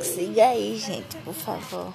Siga aí, gente, por favor.